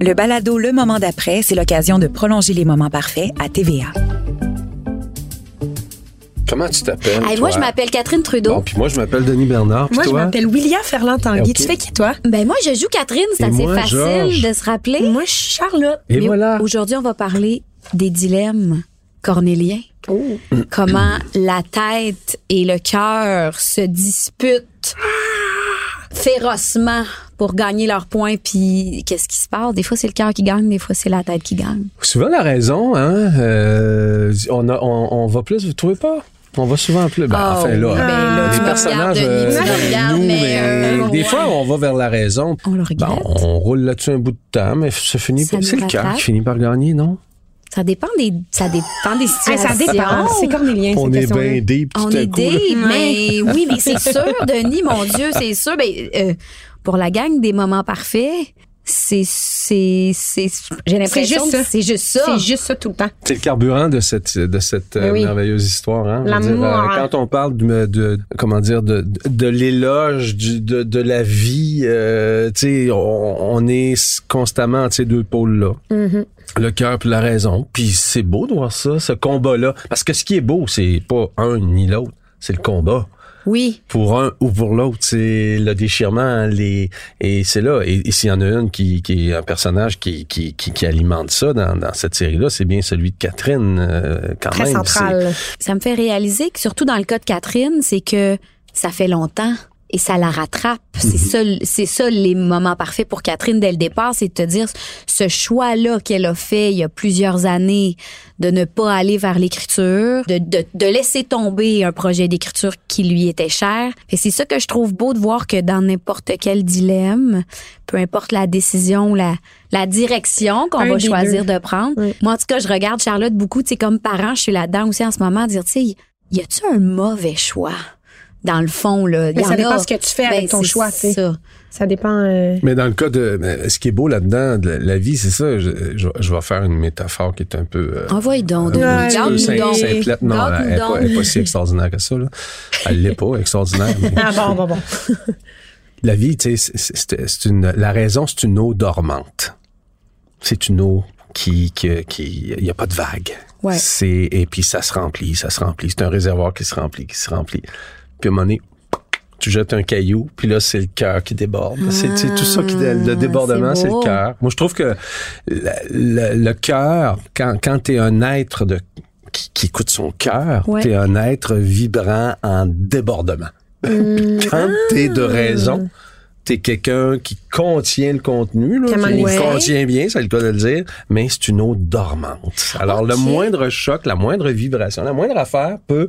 Le balado Le Moment d'après, c'est l'occasion de prolonger les moments parfaits à TVA. Comment tu t'appelles? Hey, moi, je m'appelle Catherine Trudeau. Bon, puis moi, je m'appelle Denis Bernard. Moi, je m'appelle William Ferland Tanguy. Tu fais qui, toi? Ben moi, je joue Catherine, c'est assez moi, facile de se rappeler. Moi, je suis Charlotte. Et Mais voilà. Aujourd'hui, on va parler des dilemmes cornéliens. Oh. Comment la tête et le cœur se disputent férocement pour gagner leurs points. Puis qu'est-ce qui se passe? Des fois, c'est le cœur qui gagne, des fois, c'est la tête qui gagne. Souvent la raison, hein, euh, on, a, on, on va plus, vous trouvez pas? On va souvent plus. Ben, Ah enfin, là, ben là, les personnages, euh, nous, mais, mais euh, des ouais. fois, on va vers la raison. On le regrette. Ben, on roule là-dessus un bout de temps, mais ça finit Ça par- nous C'est le cœur qui finit par gagner, non? Ça dépend des, ça dépend des situations. ça dépend. C'est cornélien, On cette est bien deep tout On est coup. des, mais oui, mais c'est sûr, Denis, mon Dieu, c'est sûr. Ben, euh, pour la gang des moments parfaits, c'est, c'est, c'est, j'ai l'impression juste ça. que c'est juste ça. C'est juste ça tout le temps. C'est le carburant de cette de cette euh, Mais oui. merveilleuse histoire. Hein? L'amour, euh, hein. quand on parle de, de comment dire de de l'éloge du- de, de la vie, euh, tu sais, on, on est constamment entre ces deux pôles là. Mm-hmm. Le cœur puis la raison. Puis c'est beau de voir ça, ce combat là, parce que ce qui est beau, c'est pas un ni l'autre, c'est le combat Oui. pour un ou pour l'autre. C'est le déchirement, les et c'est là. Et, et s'il y en a une qui, qui est un personnage qui, qui, qui, qui alimente ça dans, dans cette série-là, c'est bien celui de Catherine euh, quand Très même. central. Ça me fait réaliser que surtout dans le cas de Catherine, c'est que ça fait longtemps et ça la rattrape. C'est ça, c'est ça les moments parfaits pour Catherine dès le départ, c'est de te dire ce choix-là qu'elle a fait il y a plusieurs années de ne pas aller vers l'écriture, de, de, de laisser tomber un projet d'écriture qui lui était cher. Et c'est ça que je trouve beau de voir que dans n'importe quel dilemme, peu importe la décision, la, la direction qu'on Un va choisir deux. de prendre. Oui. Moi, en tout cas, je regarde Charlotte beaucoup, tu sais, comme parent, je suis là-dedans aussi en ce moment, à dire, tu sais, y a-tu un mauvais choix? Dans le fond, là. Mais Y ça en dépend a. ce que tu fais avec Ben, ton c'est choix, tu sais. ça. Ça dépend. euh, Mais dans le cas de ce qui est beau là-dedans, de la, la vie, c'est ça. Je, je, je vais faire une métaphore qui est un peu euh, Envoie donc. Un peu sim- donc. simplette. Non, elle n'est pas, si extraordinaire que ça. Là. Elle l'est pas extraordinaire. mais- Ah bon, bon, bon. La vie, tu sais, c'est- une, la raison, c'est une eau dormante. C'est une eau qui, qui, qui, il y a pas de vague. Ouais. C'est, et puis ça se remplit, ça se remplit. C'est un réservoir qui se remplit, qui se remplit. Puis à un moment donné, tu jettes un caillou, puis là, c'est le cœur qui déborde. c'est tu sais, tout ça qui, le débordement, Ah, c'est c'est le cœur. Moi, je trouve que le, le- le cœur, quand, quand t'es un être de, qui, qui écoute son cœur, Ouais. t'es un être vibrant en débordement. Quand t'es de raison, t'es quelqu'un qui contient le contenu, là, qui ouais. contient bien, c'est le cas de le dire, mais c'est une eau dormante. Alors, le moindre choc, la moindre vibration, la moindre affaire peut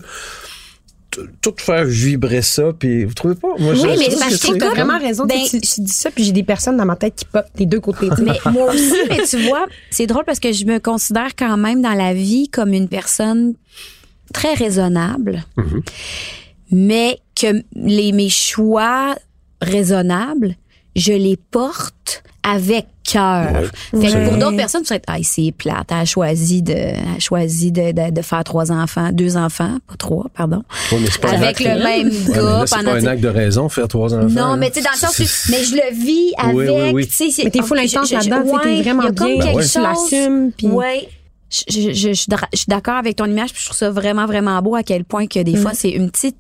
tout faire vibrer ça, puis vous trouvez pas? Moi, Oui, je- mais je parce que que c'est- Tu as comme- vraiment raison. Ben- tu, tu dis ça, puis j'ai des personnes dans ma tête qui pop des deux côtés. Mais moi aussi, mais tu vois, c'est drôle parce que je me considère quand même dans la vie comme une personne très raisonnable, Mhm. mais que les, mes choix raisonnables, je les porte avec cœur. Fait que pour d'autres personnes, tu serais, ah, c'est plate, elle a choisi de, elle a choisi de, de, de faire trois enfants, deux enfants, pas trois, pardon. Ouais, mais c'est pas un Avec le même gars là, c'est pendant pas un acte de raison, faire trois enfants. non, mais tu sais, dans le sens que, mais je le vis avec, Oui, oui, oui. tu sais, c'est- Mais t'es full intense là-dedans, t'es vraiment bien, quelque tu chose- l'assumes, puis- Ouais. Je, je, je, je suis d'accord avec ton image, puis je trouve ça vraiment, vraiment beau à quel point que des fois, c'est une petite,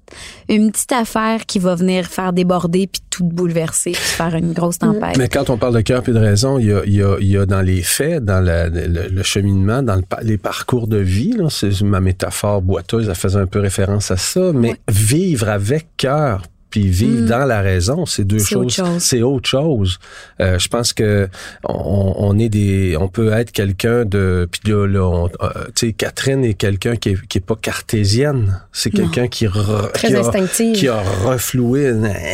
une petite affaire qui va venir faire déborder puis tout bouleverser puis faire une grosse tempête. Mais quand on parle de cœur et de raison, il y a, il y a, il y a dans les faits, dans la- le, le cheminement, dans le pa- les parcours de vie, là, c'est ma métaphore boiteuse, elle faisait un peu référence à ça, mais vivre avec cœur puis vivre dans la raison, c'est deux Mm. Choses. chose. C'est autre chose. Euh, je pense que on, on est des, on peut être quelqu'un de, puis là, là, on- euh, tu sais, Catherine est quelqu'un qui est, qui est pas cartésienne. C'est quelqu'un qui, re- Très qui a- qui a refloué,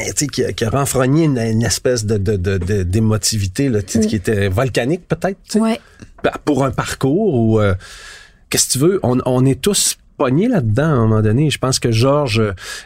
tu sais, qui a, qui a renfrogné une, une espèce de, de, de, de- d'émotivité là, sais, qui était volcanique peut-être, Ouais. Ben, pour un parcours ou euh, qu'est-ce que tu veux, on, on est tous pognés là-dedans à un moment donné. Je pense que Georges,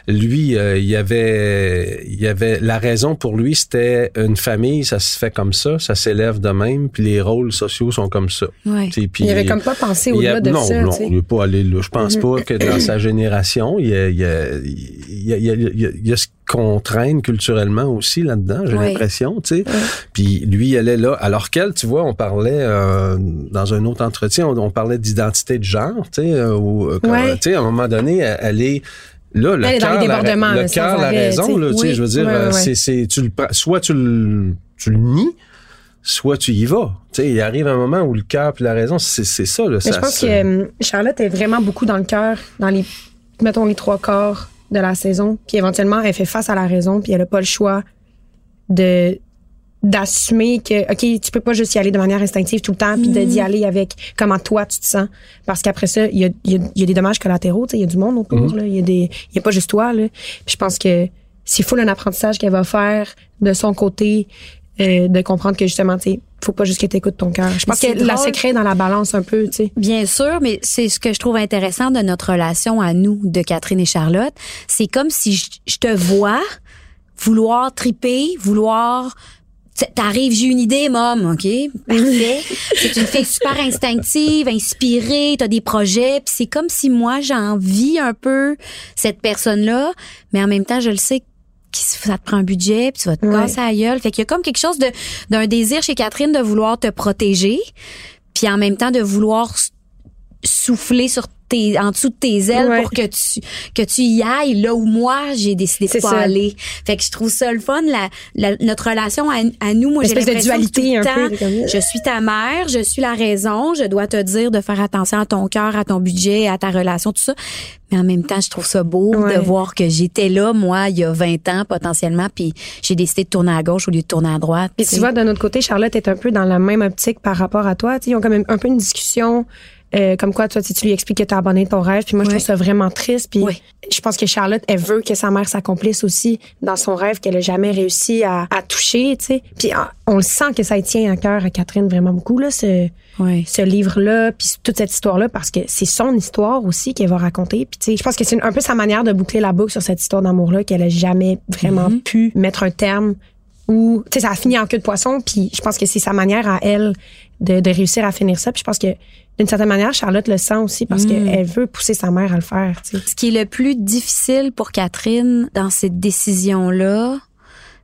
lui, euh, il y avait, il y avait la raison pour lui, c'était une famille, ça se fait comme ça, ça s'élève de même, puis les rôles sociaux sont comme ça. Ouais. Puis- Il avait comme pas pensé au-delà de non, ça. Non, il n'est pas allé là. Je pense pas que dans sa génération, il y a, il y a, il y a, il y a- il y a- il y a ce qu'on traîne culturellement aussi là-dedans, j'ai Oui. l'impression, tu sais. Puis lui, elle est là. Alors qu'elle, tu vois, on parlait euh, dans un autre entretien, on, on parlait d'identité de genre, tu sais, euh, ou, euh, tu sais, à un moment donné, elle, elle est Là, le cœur, la, le cœur, la raison, là, tu sais, je veux dire, c'est, c'est, tu le, soit tu le, tu le nies, soit tu y vas. Tu sais, il arrive un moment où le cœur puis la raison, c'est, c'est ça, là. Mais ça je pense se- que Charlotte est vraiment beaucoup dans le cœur, dans les, mettons, les trois quarts de la saison. Puis éventuellement, elle fait face à la raison, puis elle a pas le choix de d'assumer que ok tu peux pas juste y aller de manière instinctive tout le temps puis d'y aller avec comment toi tu te sens. Parce qu'après ça il y a, il y, a, il y a des dommages collatéraux tu sais il y a du monde autour là. Il y a des il y a pas juste toi là. Puis je pense que c'est full un apprentissage qu'elle va faire de son côté euh, de comprendre que justement tu sais faut pas juste que t'écoutes ton cœur je pense que la drôle. secret est dans la balance un peu tu sais Bien sûr, mais c'est ce que je trouve intéressant de notre relation à nous, de Catherine et Charlotte. C'est comme si je, je te vois vouloir triper, vouloir T'arrives, j'ai une idée, mom, OK? Parfait. c'est une fille super instinctive, inspirée, t'as des projets, puis c'est comme si moi, j'envie un peu cette personne-là, mais en même temps, je le sais que ça te prend un budget, puis tu vas te Ouais. casser la gueule. Fait qu'il y a comme quelque chose de d'un désir chez Catherine de vouloir te protéger, puis en même temps de vouloir souffler sur tes, en dessous de tes ailes Ouais. pour que tu que tu y ailles là où moi j'ai décidé de pas ça. aller. Fait que je trouve ça le fun la, la- notre relation à, à nous moi j'ai de l'impression que dualité tout le un temps, peu, comme- je suis ta mère, je suis la raison, je dois te dire de faire attention à ton cœur, à ton budget, à ta relation tout ça. Mais en même temps, je trouve ça beau Ouais. de voir que j'étais là moi il y a 20 ans potentiellement puis j'ai décidé de tourner à gauche au lieu de tourner à droite. Puis tu sais. vois, d'un autre côté, Charlotte est un peu dans la même optique par rapport à toi. Tu sais, ils ont quand même un peu une discussion. Euh, comme quoi, toi, tu tu lui expliques que tu as abandonné ton rêve. Puis moi, je Ouais. trouve ça vraiment triste. Puis Ouais. je pense que Charlotte, elle veut que sa mère s'accomplisse aussi dans son rêve qu'elle a jamais réussi à, à toucher. Tu sais. Puis ah, on le sent que ça tient à cœur à Catherine vraiment beaucoup, là, ce, Ouais. ce livre-là, puis toute cette histoire-là, parce que c'est son histoire aussi qu'elle va raconter. Puis tu sais, je pense que c'est un peu sa manière de boucler la boucle sur cette histoire d'amour-là qu'elle a jamais vraiment Mm-hmm. pu mettre un terme tu sais ça a fini en queue de poisson puis je pense que c'est sa manière à elle de, de réussir à finir ça puis je pense que d'une certaine manière Charlotte le sent aussi parce Mm. qu'elle veut pousser sa mère à le faire. Ce qui est le plus difficile pour Catherine dans cette décision-là,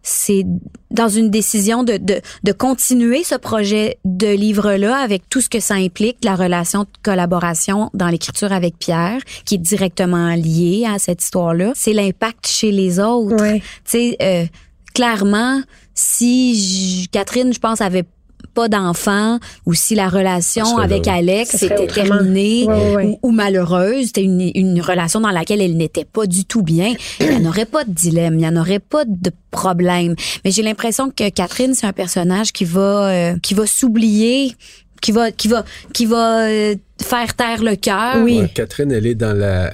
c'est dans une décision de, de, de continuer ce projet de livre-là avec tout ce que ça implique, la relation de collaboration dans l'écriture avec Pierre, qui est directement liée à cette histoire-là. C'est l'impact chez les autres. Ouais. Tu sais, euh, clairement, si j- Catherine, je pense, avait pas d'enfant ou si la relation avec. Alex était terminée Ouais, ouais, ouais. Ou, ou malheureuse, c'était une, une relation dans laquelle elle n'était pas du tout bien, il n'y en aurait pas de dilemme, il n'y en aurait pas de problème. Mais j'ai l'impression que Catherine, c'est un personnage qui va euh, qui va s'oublier, qui va qui va qui va euh, faire taire le cœur. Oui. Ouais, Catherine, elle est dans la.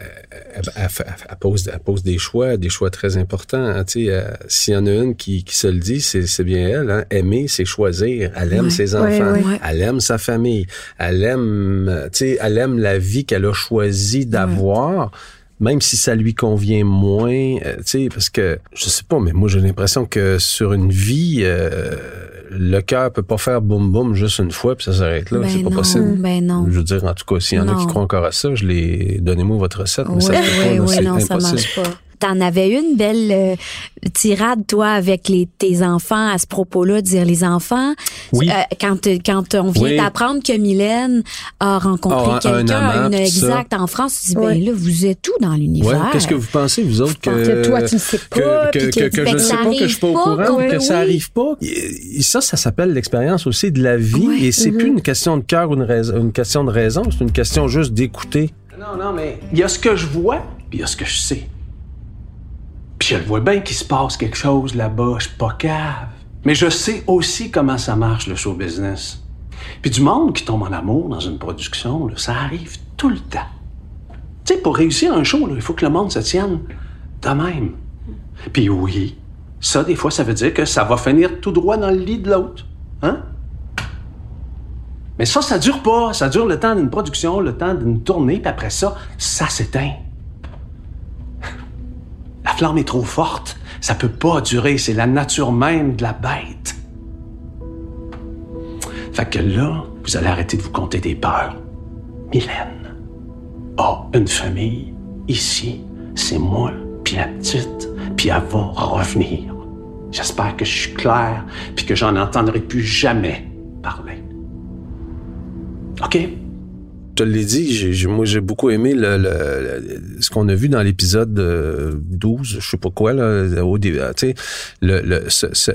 Elle, pose, elle pose des choix, des choix très importants. hein, tu sais, euh, S'il y en a une qui, qui se le dit, c'est bien elle. Hein. Aimer, c'est choisir. Elle aime Ouais. ses enfants. ouais. Ouais. Elle aime sa famille. Elle aime, tu sais, elle aime la vie qu'elle a choisi d'avoir. Même si ça lui convient moins, euh, tu sais, parce que je sais pas, mais moi j'ai l'impression que sur une vie, euh, le cœur peut pas faire boum boum juste une fois puis ça s'arrête là. Ben c'est pas non, possible. Ben non. Je veux dire, en tout cas, s'il y en a qui croient encore à ça, je les donnez-moi votre recette. Mais ça Oui, pas, oui, oui, non, ça marche pas. T'en avais une belle euh, tirade, toi, avec les, tes enfants à ce propos-là, de dire les enfants. Oui. euh, quand, quand on vient Oui. d'apprendre que Mylène a rencontré Ah, un quelqu'un, amant, une pis ça. exact en France, tu dis, Ouais. ben là, vous êtes où dans Ouais. l'univers? Qu'est-ce que vous pensez, vous autres, que, que toi, tu le sais pas, que, que, puis que, que- que je ne sais pas, que je suis pas au courant, qu'on que ça arrive pas. Et- ça, ça s'appelle l'expérience aussi de la vie. Ouais. Et c'est plus une question de cœur ou une, une question de raison, c'est une question juste d'écouter. Non, non, mais il y a ce que je vois, puis il y a ce que je sais. Puis je le vois bien qu'il se passe quelque chose là-bas, je suis pas cave. Mais je sais aussi comment ça marche, le show business. Puis du monde qui tombe en amour dans une production, ça arrive tout le temps. Tu sais, pour réussir un show, il faut que le monde se tienne de même. Puis oui, ça, des fois, ça veut dire que ça va finir tout droit dans le lit de l'autre. Hein? Mais ça, ça dure pas. Ça dure le temps d'une production, le temps d'une tournée, puis après ça, ça s'éteint. La flamme est trop forte. Ça peut pas durer. C'est la nature même de la bête. Fait que là, vous allez arrêter de vous compter des peurs. Mylène a une famille. Ici, c'est moi, puis la petite. puis elle va revenir. J'espère que je suis clair, puis que j'en entendrai plus jamais parler. OK? Je te l'ai dit, j'ai, moi j'ai beaucoup aimé le, le- le- ce qu'on a vu dans l'épisode euh, 12, je sais pas quoi, là, au début, tu sais, le, le, ce, ce,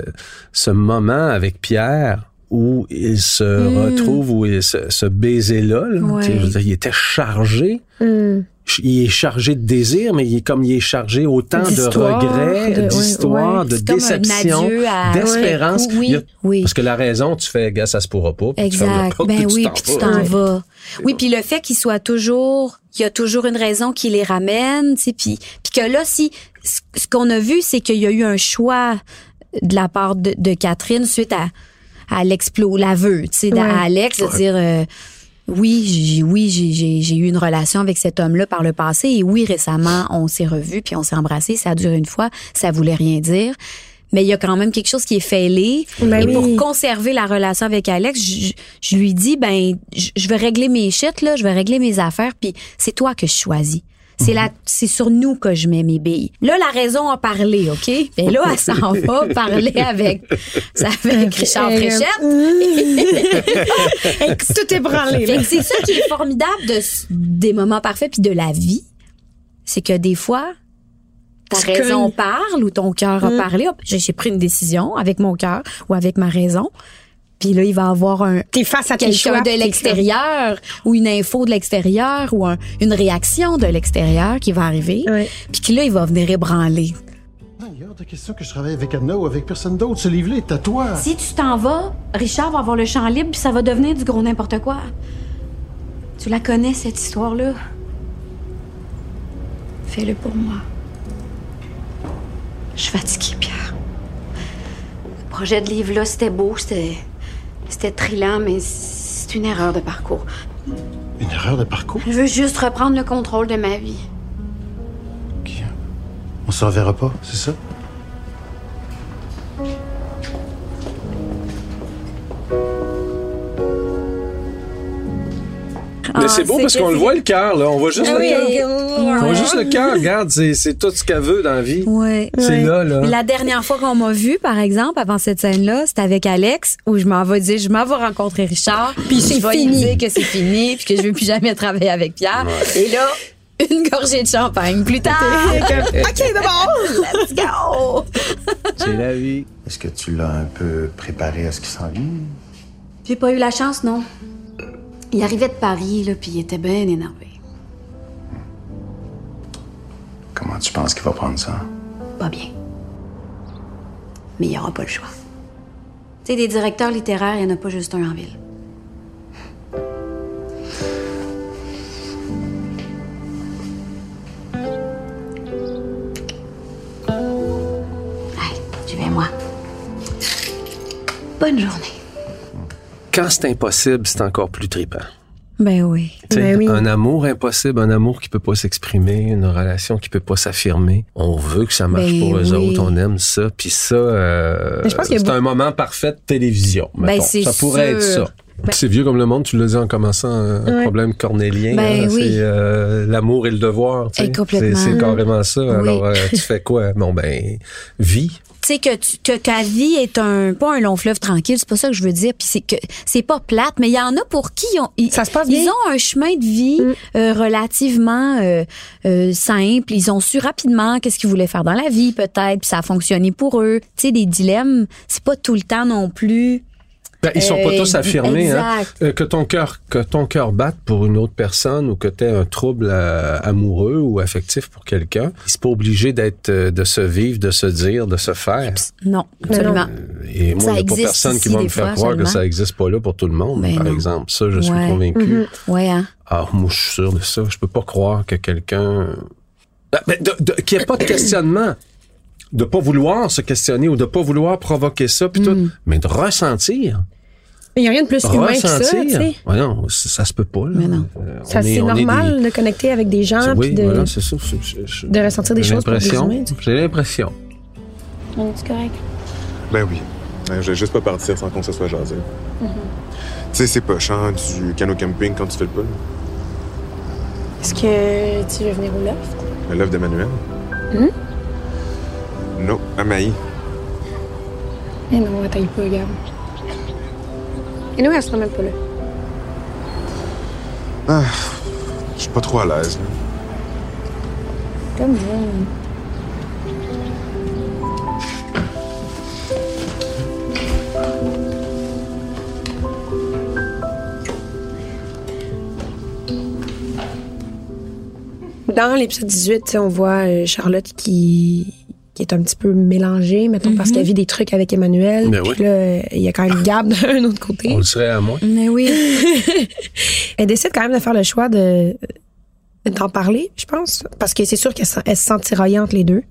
ce moment avec Pierre où il se retrouve, où il se, ce baiser-là, là, Ouais. tu il était chargé. Hmm. Il est chargé de désir, mais il est comme il est chargé autant de regrets, de- ouais, d'histoire, ouais. de déception, adieu à- d'espérance. Oui, oui. Parce que la raison, tu fais, gars, ça se pourra pas. puis tu fermes Exact. porte, Ben puis oui, tu t'en vas. Oui, puis le fait qu'il soit toujours, il y a toujours une raison qui les ramène, tu sais, puis puis que là, si ce qu'on a vu, c'est qu'il y a eu un choix de la part de, de Catherine suite à à l'explo, l'aveu, tu sais, Ouais. à Alex de dire. euh, oui, j'ai oui, j'ai- j'ai j'ai eu une relation avec cet homme-là par le passé et oui, récemment, on s'est revus puis on s'est embrassés, ça a duré une fois, ça voulait rien dire. Mais il y a quand même quelque chose qui est fêlé. Ben et oui. pour conserver la relation avec Alex, je, je lui dis ben je je vais régler mes shit là, je vais régler mes affaires puis c'est toi que je choisis. C'est là, c'est sur nous que je mets mes billes. Là, la raison a parlé, OK? Mais là, elle s'en va parler avec, avec Richard Euh, Fréchette. Hey, Tout est branlé. C'est ça qui est formidable de, des moments parfaits puis de la vie. C'est que des fois, ta raison parle ou ton cœur a parlé. Hop, J'ai j'ai pris une décision avec mon cœur ou avec ma raison. Puis là, il va avoir un T'es face à quelqu'un de l'extérieur ou une info de l'extérieur ou un- une réaction de l'extérieur qui va arriver. Ouais. Puis que là, il va venir ébranler. Il y a hors de question que je travaille avec Anna ou avec personne d'autre. Ce livre-là est à toi. Si tu t'en vas, Richard va avoir le champ libre puis ça va devenir du gros n'importe quoi. Tu la connais, cette histoire-là? Fais-le pour moi. Je suis fatiguée, Pierre. Le projet de livre-là, c'était beau, c'était... C'était trillant, mais c'est une erreur de parcours. Une erreur de parcours? Je veux juste reprendre le contrôle de ma vie. Ok. On s'en verra pas, c'est ça? Mais c'est beau c'est parce qu'on le voit le cœur, là. On voit juste Ah le cœur. On voit juste le cœur. Regarde, c'est, c'est tout ce qu'elle veut dans la vie. Ouais. C'est là, là. La dernière fois qu'on m'a vu, par exemple, avant cette scène-là, c'était avec Alex, où je m'en vais dire, je m'en vais rencontrer Richard, puis c'est je vais fini. lui dire que c'est fini, puis que je veux plus jamais travailler avec Pierre. Et là, une gorgée de champagne plus tard. OK, d'abord. Let's go! C'est la vie. Est-ce que tu l'as un peu préparé à ce qui s'en vient? J'ai pas eu la chance, non. Il arrivait de Paris, là, puis il était bien énervé. Comment tu penses qu'il va prendre ça? Pas bien. Mais il y aura pas le choix. Tu sais, des directeurs littéraires, il y en a pas juste un en ville. Allez, tu viens, moi. Bonne journée. Quand c'est impossible, c'est encore plus trippant. Ben oui. Ben oui. Un amour impossible, un amour qui peut pas s'exprimer, une relation qui peut pas s'affirmer. On veut que ça marche Ben pour eux oui. autres, on aime ça. Puis ça, euh, c'est un moment parfait de télévision. Ben, ça pourrait être sûr. C'est vieux comme le monde, tu le dis en commençant, un Ouais. problème cornélien. Ben hein, oui. C'est euh, l'amour et le devoir. tu sais. Eh, complètement. C'est c'est carrément ça. Oui. Alors, euh, tu fais quoi? Bon, ben, vie. tu sais que, tu- que ta vie est un pas un long fleuve tranquille, c'est pas ça que je veux dire. Puis c'est que c'est pas plate, mais il y en a pour qui ils ont, ils, Ça se passe ils bien. ont un chemin de vie euh, relativement euh, euh, simple. Ils ont su rapidement qu'est-ce qu'ils voulaient faire dans la vie, peut-être, puis ça a fonctionné pour eux. Tu sais, des dilemmes, c'est pas tout le temps non plus. Ben, ils sont pas Euh, tous affirmés. Hein? Euh, que ton cœur que ton cœur batte pour une autre personne ou que tu aies un trouble euh, amoureux ou affectif pour quelqu'un, c'est pas obligé d'être de se vivre, de se dire, de se faire. Non, absolument. Et moi, Ça il n'y a pas personne qui va me faire croire que ça existe pas là pour tout le monde, par non. exemple. Ça, je suis convaincu. Ouais, hein. Ah, moi, je suis sûr de ça. Je peux pas croire que quelqu'un... Ben, de- de- qu'il n'y ait pas de questionnement. De pas vouloir se questionner ou de pas vouloir provoquer ça, puis Mm. tout. Mais de ressentir. Il n'y a rien de plus humain que ça, tu ressentir. sais. Ouais, non, ça, ça se peut pas. Là. Mais non. Euh, c'est normal des- de connecter avec des gens oui, puis de. voilà, c'est ça. C'est- c'est- c'est- de ressentir des choses pour des humains. J'ai l'impression. C'est correct. Ben oui. Euh, Je vais juste pas partir sans qu'on se soit jasé. Tu sais, c'est pas chant du canot camping quand tu fais le pull. Est-ce que tu veux venir au loft? Le love d'Emmanuel. Amaï. Eh non, attends pas, regarde. Et nous, elle sera même pas là. Ah, je suis pas trop à l'aise. Comme moi. Dans l'épisode 18, tu sais, on voit euh, Charlotte qui, qui est un petit peu mélangée, mettons, parce qu'elle vit des trucs avec Emmanuel. Puis oui. là, euh, il y a quand même Gab d'un autre côté. On le serait à moi. Mais oui. Elle décide quand même de faire le choix de d'en parler, je pense, parce que c'est sûr qu'elle se- sent tiraillée entre les deux.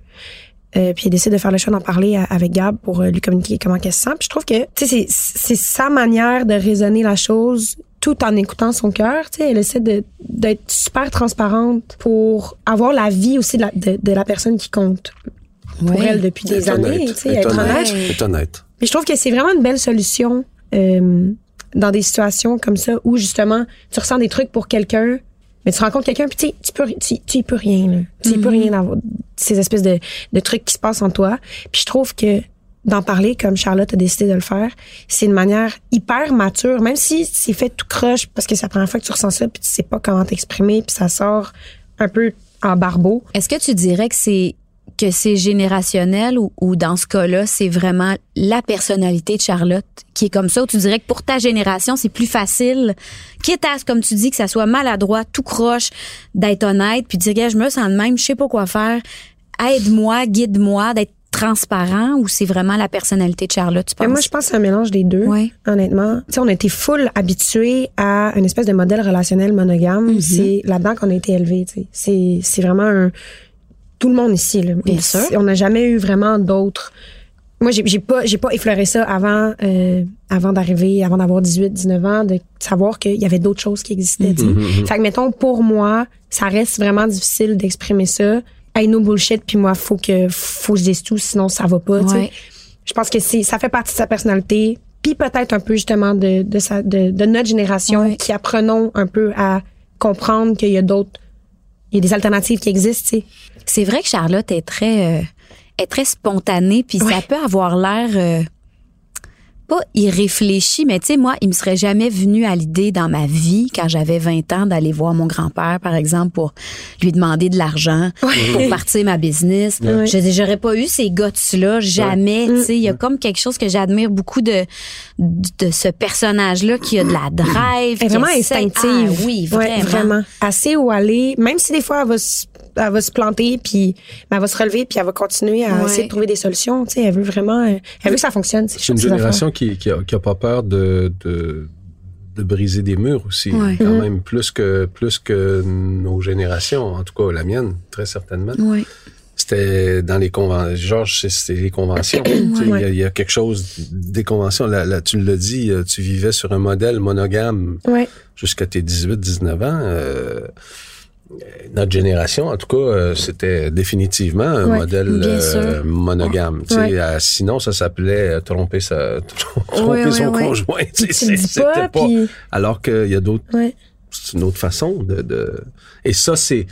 Euh, puis elle décide de faire le choix d'en parler à- avec Gab pour euh, lui communiquer comment elle se sent. Puis je trouve que tu sais c'est sa manière de raisonner la chose tout en écoutant son cœur. Tu sais, elle essaie de d'être super transparente pour avoir la vie aussi de la, de, de la personne qui compte pour Ouais. elle depuis des années. honnête. Tu sais, Être être honnête. honnête. Être honnête. Mais je trouve que c'est vraiment une belle solution euh, dans des situations comme ça où justement tu ressens des trucs pour quelqu'un, mais tu rencontres quelqu'un puis tu sais, tu peux tu, tu y peux rien là. Tu y peux rien d'avoir ces espèces de, de trucs qui se passent en toi. Puis je trouve que d'en parler comme Charlotte a décidé de le faire, c'est une manière hyper mature, même si c'est fait tout croche parce que c'est la première fois que tu ressens ça puis tu sais pas comment t'exprimer puis ça sort un peu en barbeau. Est-ce que tu dirais que c'est que c'est générationnel ou, ou dans ce cas-là, c'est vraiment la personnalité de Charlotte qui est comme ça, ou tu dirais que pour ta génération, c'est plus facile, quitte à, comme tu dis, que ça soit maladroit, tout croche, d'être honnête, puis de dire, je me sens de même, je sais pas quoi faire, aide-moi, guide-moi, d'être transparent, ou c'est vraiment la personnalité de Charlotte, tu penses? moi, je pense que c'est un mélange des deux. Ouais. Honnêtement. Tu sais, on a été full habitués à une espèce de modèle relationnel monogame. Mhm. C'est là-dedans qu'on a été élevés, tu sais. C'est, c'est vraiment un, tout le monde ici, là. Bien sûr. On n'a jamais eu vraiment d'autres. Moi, j'ai, j'ai pas, j'ai pas effleuré ça avant, euh, avant d'arriver, avant d'avoir 18, 19 ans, de savoir qu'il y avait d'autres choses qui existaient, sais. Mhm, Fait que, mettons, pour moi, ça reste vraiment difficile d'exprimer ça. Hey, no bullshit, puis moi, faut que, faut que je dise tout, sinon ça va pas, tu sais. Ouais. Je pense que c'est ça fait partie de sa personnalité, puis peut-être un peu justement de de, sa, de, de notre génération Ouais. qui apprenons un peu à comprendre qu'il y a d'autres il y a des alternatives qui existent, tu sais. C'est vrai que Charlotte est très, euh, est très spontanée, puis ça peut avoir l'air euh, pas irréfléchi, mais tu sais, moi, il me serait jamais venu à l'idée dans ma vie, quand j'avais 20 ans, d'aller voir mon grand-père, par exemple, pour lui demander de l'argent pour partir ma business. Je j'aurais pas eu ces guts-là, jamais. Tu sais, il y a comme quelque chose que j'admire beaucoup de, de ce personnage-là qui a de la drive. Elle est vraiment instinctive. Ah, oui, Ouais, vraiment. vraiment. Assez où aller, même si des fois elle va se, elle va se planter puis ben, elle va se relever puis elle va continuer à Ouais. essayer de trouver des solutions, tu sais, elle veut vraiment euh, elle veut que ça fonctionne, C'est une génération qui, qui, a, qui a pas peur de, de, de briser des murs aussi. Ouais. Quand Mhm. même, plus que, plus que nos générations, en tout cas la mienne, très certainement. Ouais. C'était dans les conventions. Georges, c'est- c'est les conventions. Tu sais, Il y, a- y a quelque chose des conventions. Là, là, tu l'as dit, euh, tu vivais sur un modèle monogame Ouais. jusqu'à tes 18-19 ans. euh, notre génération, en tout cas, euh, c'était définitivement un Ouais, modèle euh, monogame. Ouais. euh, sinon, ça s'appelait euh, tromper sa, tromper son conjoint. C'était pas, puis Alors qu'il y a d'autres, c'est une autre façon de, de... et ça, c'est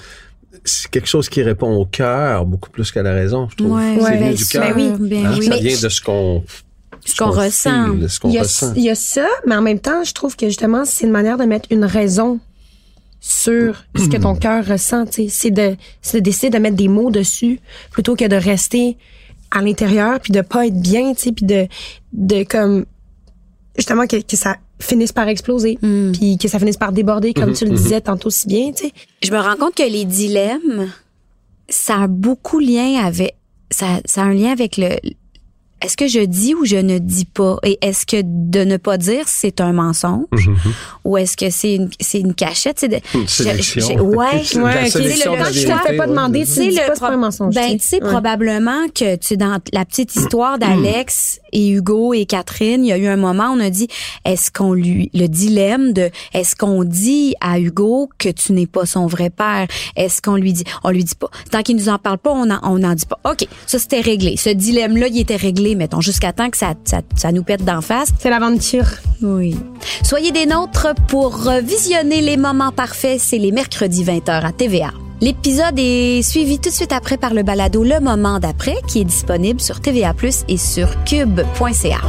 c'est quelque chose qui répond au cœur beaucoup plus qu'à la raison, je trouve. C'est bien du cœur. oui. bien Hein, oui. Ça vient de ce qu'on Ce qu'on ressent. feel, de ce qu'on Il y, a, ressent. il y a ça, mais en même temps, je trouve que justement, c'est une manière de mettre une raison sur ce que ton cœur ressent. tu sais. C'est de, c'est de décider de mettre des mots dessus plutôt que de rester à l'intérieur puis de pas être bien, tu sais, puis de, de comme justement que, que ça finisse par exploser, Mm. puis que ça finisse par déborder, comme Mhm, tu le disais tantôt si bien, tu sais. Je me rends compte que les dilemmes, ça a beaucoup lien avec, ça, ça a un lien avec le, est-ce que je dis ou je ne dis pas? Et est-ce que de ne pas dire, c'est un mensonge? Mhm. Ou est-ce que c'est une, c'est une cachette? C'est de, Une sélection. je- je- ouais. C'est Ouais, Le que je te fais pas ouais. demander, sais, dis le pas, c'est pas un mensonge, Ben, tu sais. Ouais. probablement que tu dans la petite histoire d'Alex et Hugo et Catherine, il y a eu un moment où on a dit, est-ce qu'on lui, le dilemme de, est-ce qu'on dit à Hugo que tu n'es pas son vrai père? Est-ce qu'on lui dit, on lui dit pas. Tant qu'il nous en parle pas, on n'en on en dit pas. OK. Ça, c'était réglé. Ce dilemme-là, il était réglé, mettons, jusqu'à temps que ça, ça, ça nous pète d'en face. C'est l'aventure. Oui. Soyez des nôtres pour visionner les moments parfaits. C'est les mercredis 20h à TVA. L'épisode est suivi tout de suite après par le balado Le Moment d'après qui est disponible sur TVA+ et sur cube.ca.